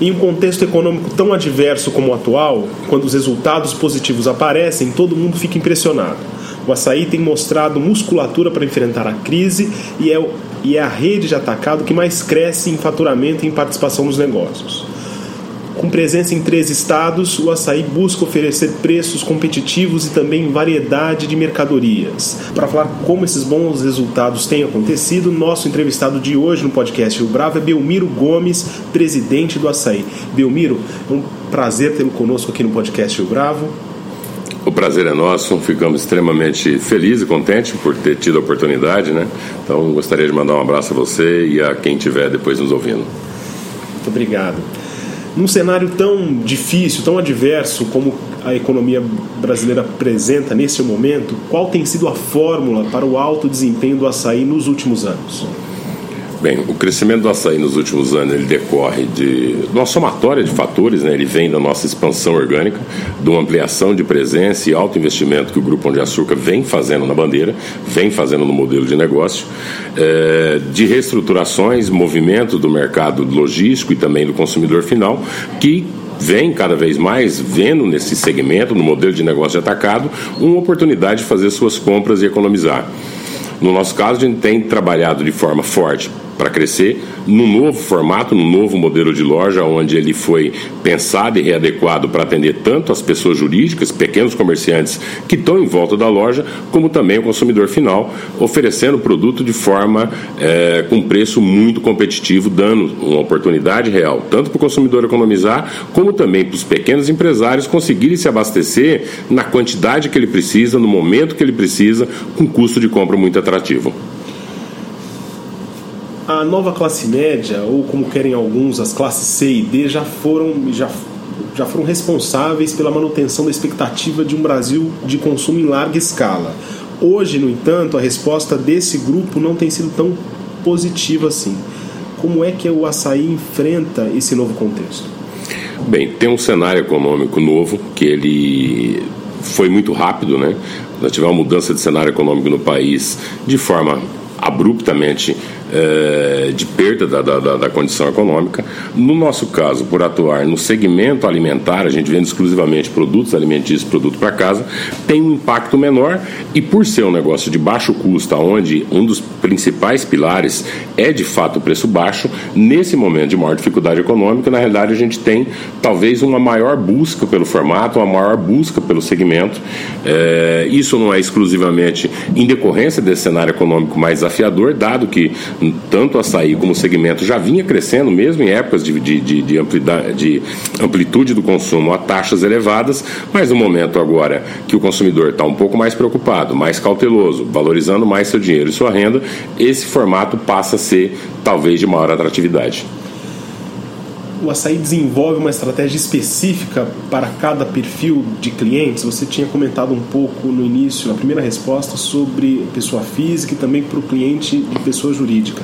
Em um contexto econômico tão adverso como o atual, quando os resultados positivos aparecem, todo mundo fica impressionado. O açaí tem mostrado musculatura para enfrentar a crise e é, e é a rede de atacado que mais cresce em faturamento e em participação nos negócios. Com presença em três estados, o açaí busca oferecer preços competitivos e também variedade de mercadorias. Para falar como esses bons resultados têm acontecido, nosso entrevistado de hoje no podcast Rio Bravo é Belmiro Gomes, presidente do açaí. Belmiro, é um prazer tê-lo conosco aqui no podcast Rio Bravo. O prazer é nosso, ficamos extremamente felizes e contentes por ter tido a oportunidade, né? Então gostaria de mandar um abraço a você e a quem estiver depois nos ouvindo. Muito obrigado. Num cenário tão difícil, tão adverso como a economia brasileira apresenta nesse momento, qual tem sido a fórmula para o alto desempenho do açaí nos últimos anos? Bem, o crescimento do açaí nos últimos anos ele decorre de, de uma somatória de fatores, né? ele vem da nossa expansão orgânica, de uma ampliação de presença e alto investimento que o Grupo Pão de Açúcar vem fazendo na bandeira, vem fazendo no modelo de negócio, é, de reestruturações, movimento do mercado logístico e também do consumidor final, que vem cada vez mais vendo nesse segmento, no modelo de negócio de atacado, uma oportunidade de fazer suas compras e economizar. No nosso caso, a gente tem trabalhado de forma forte para crescer num novo formato, num novo modelo de loja, onde ele foi pensado e readequado para atender tanto as pessoas jurídicas, pequenos comerciantes que estão em volta da loja, como também o consumidor final, oferecendo o produto de forma é, com preço muito competitivo, dando uma oportunidade real, tanto para o consumidor economizar, como também para os pequenos empresários conseguirem se abastecer na quantidade que ele precisa, no momento que ele precisa, com custo de compra muito atrativo. A nova classe média, ou como querem alguns, as classes C e D, já foram, já, já foram responsáveis pela manutenção da expectativa de um Brasil de consumo em larga escala. Hoje, no entanto, a resposta desse grupo não tem sido tão positiva assim. Como é que o açaí enfrenta esse novo contexto? Bem, tem um cenário econômico novo que ele foi muito rápido, né? Nós tivemos uma mudança de cenário econômico no país de forma abruptamente é, de perda da, da, da, condição econômica. No nosso caso, por atuar no segmento alimentar, a gente vende exclusivamente produtos alimentícios, produto para casa, tem um impacto menor e por ser um negócio de baixo custo, onde um dos principais pilares é de fato o preço baixo, nesse momento de maior dificuldade econômica, na realidade a gente tem talvez uma maior busca pelo formato, uma maior busca pelo segmento. É, isso não é exclusivamente em decorrência desse cenário econômico mais desafiador, dado que tanto açaí como o segmento já vinha crescendo, mesmo em épocas de, de, de, de, amplitude, de amplitude do consumo a taxas elevadas, mas no momento agora que o consumidor está um pouco mais preocupado, mais cauteloso, valorizando mais seu dinheiro e sua renda, esse formato passa a ser talvez de maior atratividade o açaí desenvolve uma estratégia específica para cada perfil de clientes? Você tinha comentado um pouco no início, na primeira resposta, sobre pessoa física e também para o cliente de pessoa jurídica.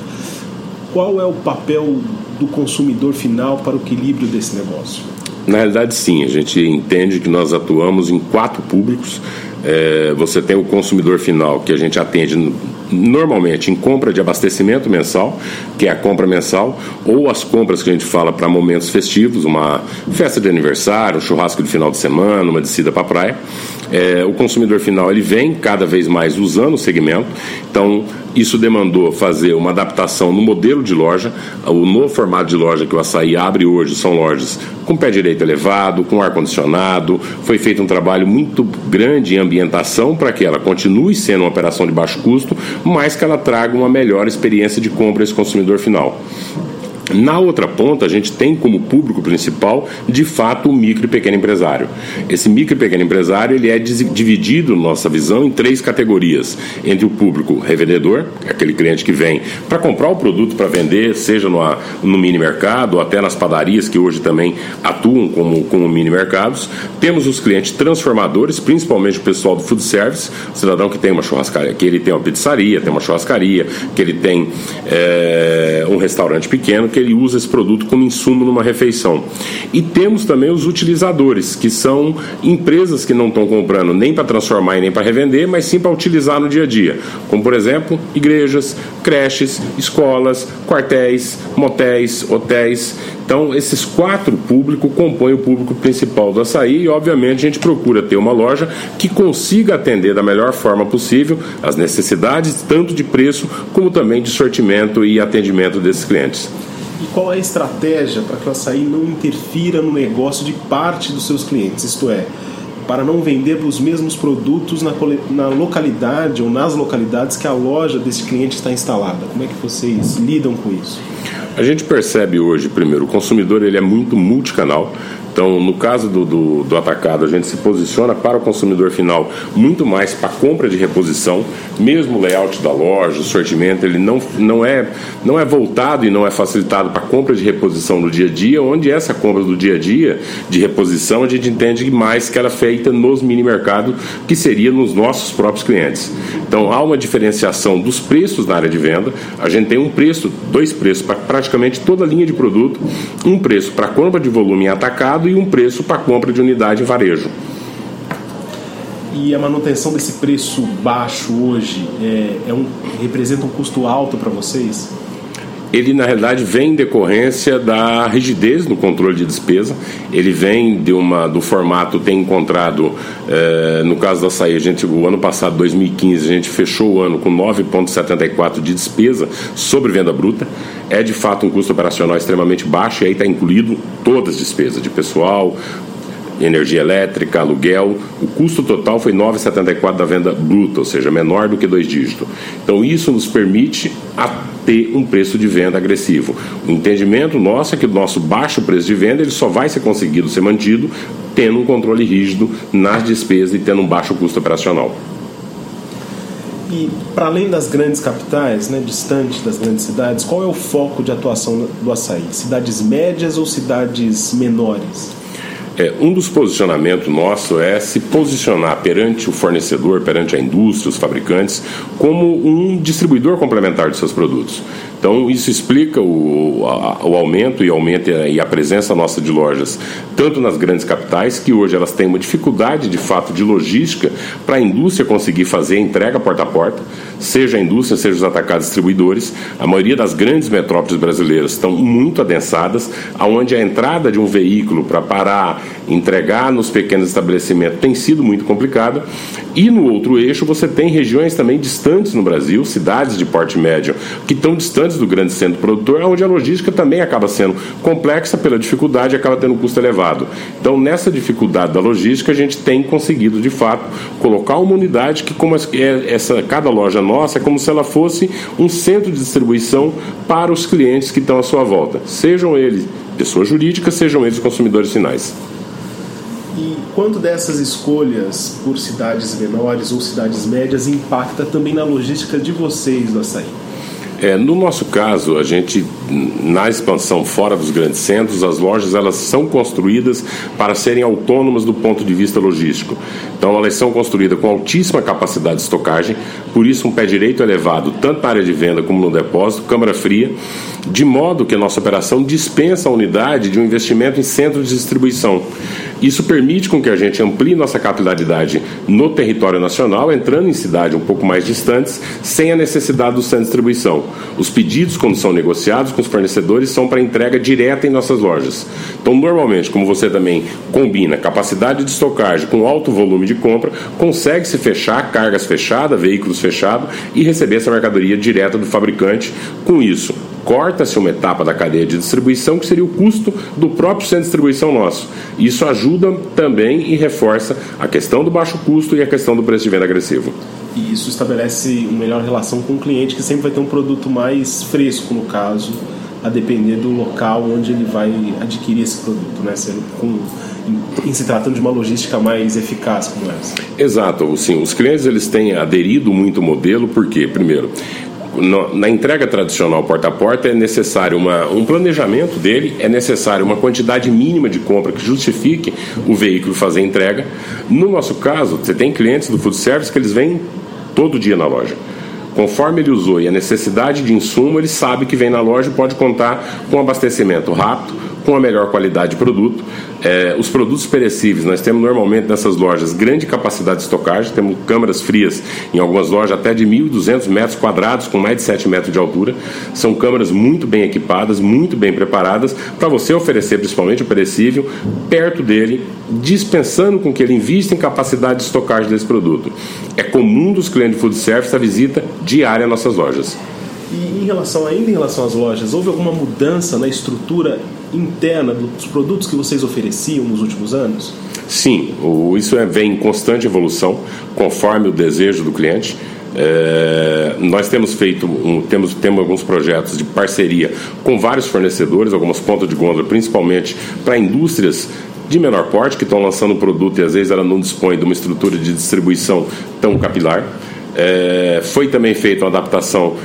Qual é o papel do consumidor final para o equilíbrio desse negócio? Na realidade, sim. A gente entende que nós atuamos em quatro públicos. É, você tem o consumidor final, que a gente atende normalmente em compra de abastecimento mensal, que é a compra mensal, ou as compras que a gente fala para momentos festivos, uma festa de aniversário, um churrasco de final de semana, uma descida para a praia. É, o consumidor final ele vem cada vez mais usando o segmento, então isso demandou fazer uma adaptação no modelo de loja. O novo formato de loja que o Açaí abre hoje são lojas com pé direito elevado, com ar-condicionado. Foi feito um trabalho muito grande em ambientação para que ela continue sendo uma operação de baixo custo, mas que ela traga uma melhor experiência de compra esse consumidor final. Na outra ponta, a gente tem como público principal, de fato, o micro e pequeno empresário. Esse micro e pequeno empresário ele é dividido, nossa visão, em três categorias. Entre o público revendedor, aquele cliente que vem para comprar o produto para vender, seja no, no mini mercado ou até nas padarias que hoje também atuam como, como mini mercados. Temos os clientes transformadores, principalmente o pessoal do food service, o cidadão que tem uma churrascaria, que ele tem uma pizzaria, tem uma churrascaria, que ele tem é, um restaurante pequeno, que ele usa esse produto como insumo numa refeição. E temos também os utilizadores, que são empresas que não estão comprando nem para transformar e nem para revender, mas sim para utilizar no dia a dia, como por exemplo, igrejas, creches, escolas, quartéis, motéis, hotéis. Então, esses quatro públicos compõem o público principal do açaí e, obviamente, a gente procura ter uma loja que consiga atender da melhor forma possível as necessidades, tanto de preço como também de sortimento e atendimento desses clientes. E qual é a estratégia para que o açaí não interfira no negócio de parte dos seus clientes? Isto é, para não vender os mesmos produtos na, na localidade ou nas localidades que a loja desse cliente está instalada. Como é que vocês lidam com isso? A gente percebe hoje, primeiro, o consumidor ele é muito multicanal. Então, no caso do, do, do, atacado, a gente se posiciona para o consumidor final muito mais para compra de reposição, mesmo o layout da loja, o sortimento, ele não, não, é, não é voltado e não é facilitado para compra de reposição no dia a dia, onde essa compra do dia a dia de reposição a gente entende mais que ela é feita nos mini mercados, que seria nos nossos próprios clientes. Então, há uma diferenciação dos preços na área de venda. A gente tem um preço, dois preços para praticamente toda a linha de produto, um preço para compra de volume em atacado e um preço para compra de unidade em varejo. E a manutenção desse preço baixo hoje é, é um, representa um custo alto para vocês? Ele na realidade vem em decorrência da rigidez no controle de despesa. Ele vem de uma do formato tem encontrado eh, no caso da açaí, a gente o ano passado 2015 a gente fechou o ano com 9,74 de despesa sobre venda bruta. É de fato um custo operacional extremamente baixo e aí está incluído todas as despesas de pessoal, energia elétrica, aluguel. O custo total foi 9,74 da venda bruta, ou seja, menor do que dois dígitos. Então isso nos permite ter um preço de venda agressivo. O entendimento nosso é que o nosso baixo preço de venda ele só vai ser conseguido ser mantido tendo um controle rígido nas despesas e tendo um baixo custo operacional. E para além das grandes capitais, né, distante das grandes cidades, qual é o foco de atuação do açaí? Cidades médias ou cidades menores? É, um dos posicionamentos nosso é se posicionar perante o fornecedor, perante a indústria, os fabricantes, como um distribuidor complementar de seus produtos. Então, isso explica o, a, o aumento e, aumenta, e a presença nossa de lojas, tanto nas grandes capitais, que hoje elas têm uma dificuldade de fato de logística para a indústria conseguir fazer a entrega porta a porta, seja a indústria, seja os atacados distribuidores. A maioria das grandes metrópoles brasileiras estão muito adensadas, onde a entrada de um veículo para parar, entregar nos pequenos estabelecimentos tem sido muito complicada. E no outro eixo, você tem regiões também distantes no Brasil, cidades de porte médio, que estão distantes do grande centro produtor, onde a logística também acaba sendo complexa pela dificuldade e acaba tendo um custo elevado. Então, nessa dificuldade da logística, a gente tem conseguido, de fato, colocar uma unidade que, como é essa, cada loja nossa, é como se ela fosse um centro de distribuição para os clientes que estão à sua volta, sejam eles pessoas jurídicas, sejam eles consumidores finais. E quanto dessas escolhas por cidades menores ou cidades médias impacta também na logística de vocês do açaí? É, no nosso caso, a gente, na expansão fora dos grandes centros, as lojas elas são construídas para serem autônomas do ponto de vista logístico. Então, elas são construídas com altíssima capacidade de estocagem, por isso um pé direito elevado, tanto na área de venda como no depósito, câmara fria, de modo que a nossa operação dispensa a unidade de um investimento em centro de distribuição. Isso permite com que a gente amplie nossa capilaridade no território nacional, entrando em cidades um pouco mais distantes, sem a necessidade do centro de distribuição. Os pedidos, quando são negociados com os fornecedores, são para entrega direta em nossas lojas. Então, normalmente, como você também combina capacidade de estocagem com alto volume de compra, consegue-se fechar cargas fechadas, veículos fechados e receber essa mercadoria direta do fabricante. Com isso, corta-se uma etapa da cadeia de distribuição, que seria o custo do próprio centro de distribuição nosso. Isso ajuda também e reforça a questão do baixo custo e a questão do preço de venda agressivo. E isso estabelece uma melhor relação com o cliente, que sempre vai ter um produto mais fresco, no caso, a depender do local onde ele vai adquirir esse produto, né? Sendo com, em, se tratando de uma logística mais eficaz como essa. Exato, sim. Os clientes eles têm aderido muito ao modelo porque, primeiro, na entrega tradicional porta a porta é necessário uma, um planejamento dele, é necessário uma quantidade mínima de compra que justifique o veículo fazer entrega. No nosso caso, você tem clientes do food service que eles vêm todo dia na loja. Conforme ele usou e a necessidade de insumo, ele sabe que vem na loja e pode contar com abastecimento rápido, com a melhor qualidade de produto. É, os produtos perecíveis, nós temos normalmente nessas lojas grande capacidade de estocagem, temos câmaras frias em algumas lojas até de 1.200 metros quadrados, com mais de 7 metros de altura. São câmaras muito bem equipadas, muito bem preparadas, para você oferecer principalmente o perecível perto dele, dispensando com que ele invista em capacidade de estocagem desse produto. É comum dos clientes de food service a visita diária às nossas lojas. Em relação, ainda em relação às lojas, houve alguma mudança na estrutura interna dos produtos que vocês ofereciam nos últimos anos? Sim, o, isso é, vem em constante evolução, conforme o desejo do cliente. É, nós temos feito, um, temos, temos alguns projetos de parceria com vários fornecedores, algumas pontas de gôndola, principalmente para indústrias de menor porte que estão lançando um produto e às vezes ela não dispõe de uma estrutura de distribuição tão capilar. É, foi também feita uma adaptação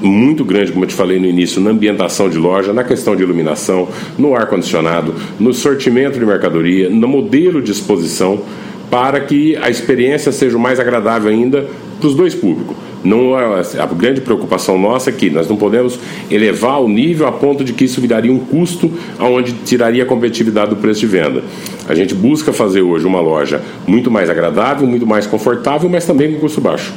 muito grande, como eu te falei no início, na ambientação de loja, na questão de iluminação, no ar-condicionado, no sortimento de mercadoria, no modelo de exposição, para que a experiência seja mais agradável ainda para os dois públicos. Não, é, a grande preocupação nossa é que nós não podemos elevar o nível a ponto de que isso viraria um custo aonde tiraria a competitividade do preço de venda. A gente busca fazer hoje uma loja muito mais agradável, muito mais confortável, mas também com custo baixo.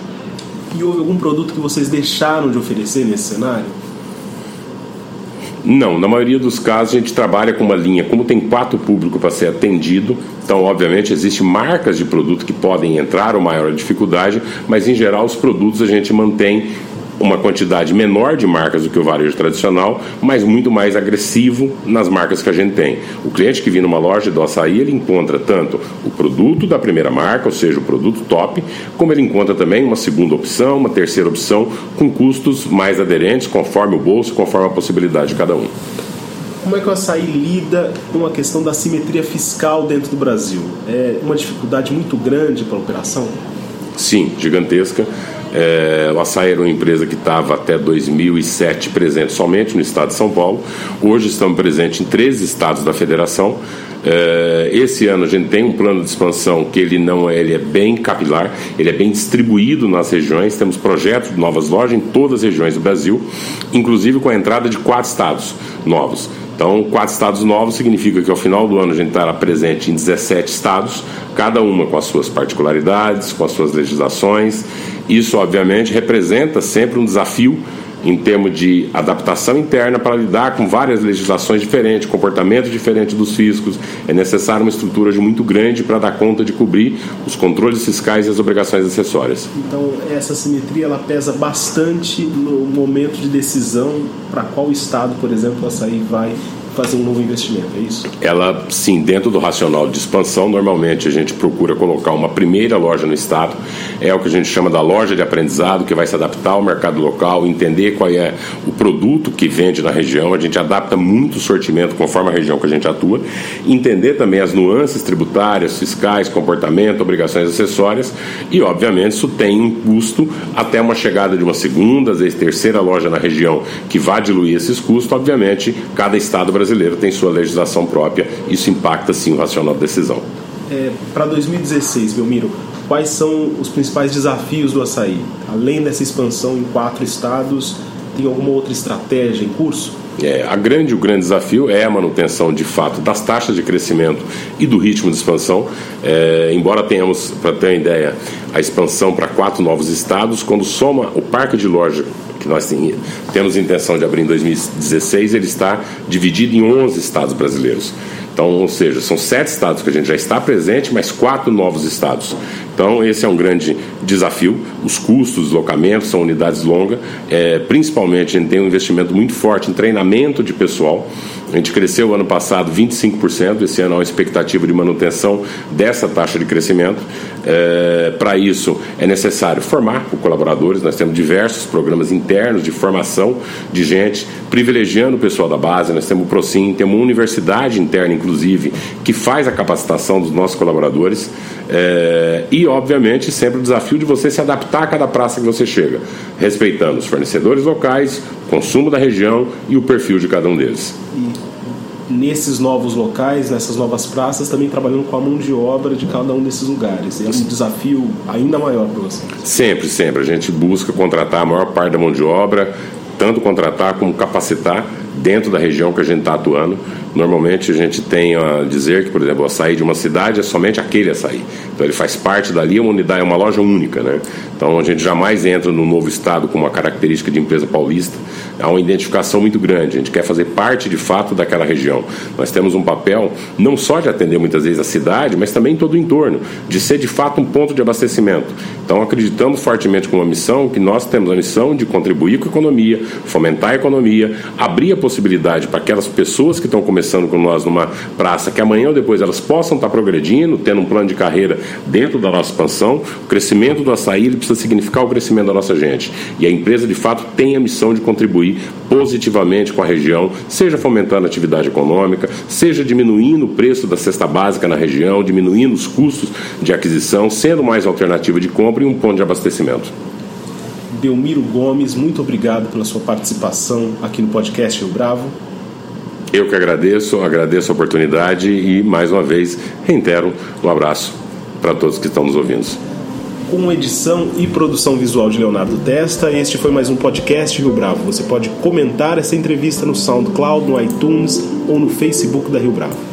E houve algum produto que vocês deixaram de oferecer nesse cenário? Não, na maioria dos casos a gente trabalha com uma linha, como tem quatro públicos para ser atendido, então obviamente existem marcas de produto que podem entrar ou maior dificuldade, mas em geral os produtos a gente mantém uma quantidade menor de marcas do que o varejo tradicional, mas muito mais agressivo nas marcas que a gente tem. O cliente que vem numa loja do açaí, ele encontra tanto o produto da primeira marca, ou seja, o produto top, como ele encontra também uma segunda opção, uma terceira opção, com custos mais aderentes, conforme o bolso, conforme a possibilidade de cada um. Como é que o açaí lida com a questão da simetria fiscal dentro do Brasil? É uma dificuldade muito grande para a operação? Sim, gigantesca. É, o Açaí era uma empresa que estava até 2007 presente somente no estado de São Paulo. Hoje estamos presentes em três estados da federação. É, esse ano a gente tem um plano de expansão que ele não é, ele é bem capilar, ele é bem distribuído nas regiões. Temos projetos de novas lojas em todas as regiões do Brasil, inclusive com a entrada de quatro estados novos. Então, quatro estados novos significa que ao final do ano a gente estará presente em 17 estados, cada uma com as suas particularidades, com as suas legislações. Isso, obviamente, representa sempre um desafio em termos de adaptação interna para lidar com várias legislações diferentes, comportamento diferente dos fiscos. É necessário uma estrutura muito grande para dar conta de cobrir os controles fiscais e as obrigações acessórias. Então, essa simetria ela pesa bastante no momento de decisão para qual estado, por exemplo, o açaí vai fazer um novo investimento, é isso? Ela, sim, dentro do racional de expansão, normalmente a gente procura colocar uma primeira loja no estado, é o que a gente chama da loja de aprendizado, que vai se adaptar ao mercado local, entender qual é o produto que vende na região, a gente adapta muito o sortimento conforme a região que a gente atua, entender também as nuances tributárias, fiscais, comportamento, obrigações acessórias. E, obviamente, isso tem um custo até uma chegada de uma segunda, às vezes terceira loja na região que vai diluir esses custos, obviamente, cada estado brasileiro brasileiro tem sua legislação própria, isso impacta sim o racional de decisão. É, Para 2016, Belmiro, quais são os principais desafios do açaí? Além dessa expansão em quatro estados, tem alguma outra estratégia em curso? É, a grande, o grande desafio é a manutenção de fato das taxas de crescimento e do ritmo de expansão. É, embora tenhamos, para ter uma ideia, a expansão para quatro novos estados, quando soma o parque de loja que nós temos intenção de abrir em 2016, ele está dividido em 11 estados brasileiros. Então, ou seja, são sete estados que a gente já está presente, mas quatro novos estados Então, esse é um grande desafio. Os custos, deslocamentos, são unidades longas. É, principalmente, a gente tem um investimento muito forte em treinamento de pessoal. A gente cresceu ano passado 25%, esse ano há uma expectativa de manutenção dessa taxa de crescimento. É, Para isso, é necessário formar colaboradores. Nós temos diversos programas internos de formação de gente, privilegiando o pessoal da base. Nós temos o ProSim, temos uma universidade interna, inclusive, que faz a capacitação dos nossos colaboradores. É, e, obviamente, sempre o desafio de você se adaptar a cada praça que você chega, respeitando os fornecedores locais, consumo da região e o perfil de cada um deles. Nesses novos locais, nessas novas praças, também trabalhando com a mão de obra de cada um desses lugares. É um desafio ainda maior para você. Sempre, sempre. A gente busca contratar a maior parte da mão de obra, tanto contratar como capacitar dentro da região que a gente está atuando. Normalmente a gente tem a dizer que, por exemplo, o açaí de uma cidade é somente aquele açaí. Então ele faz parte dali, é uma unidade, é uma loja única, né? Então a gente jamais entra no novo estado com uma característica de empresa paulista. Há uma identificação muito grande. A gente quer fazer parte de fato daquela região. Nós temos um papel não só de atender muitas vezes a cidade, mas também todo o entorno, de ser de fato um ponto de abastecimento. Então acreditamos fortemente com uma missão que nós temos a missão de contribuir com a economia, fomentar a economia, abrir a possibilidade para aquelas pessoas que estão começando com nós numa praça, que amanhã ou depois elas possam estar progredindo, tendo um plano de carreira dentro da nossa expansão. O crescimento do açaí precisa significar o crescimento da nossa gente. E a empresa, de fato, tem a missão de contribuir positivamente com a região, seja fomentando a atividade econômica, seja diminuindo o preço da cesta básica na região, diminuindo os custos de aquisição, sendo mais alternativa de compra e um ponto de abastecimento. Belmiro Gomes, muito obrigado pela sua participação aqui no podcast Rio Bravo. Eu que agradeço, agradeço a oportunidade e, mais uma vez, reitero um abraço para todos que estão nos ouvindo. Com edição e produção visual de Leonardo Testa, este foi mais um podcast Rio Bravo. Você pode comentar essa entrevista no SoundCloud, no iTunes ou no Facebook da Rio Bravo.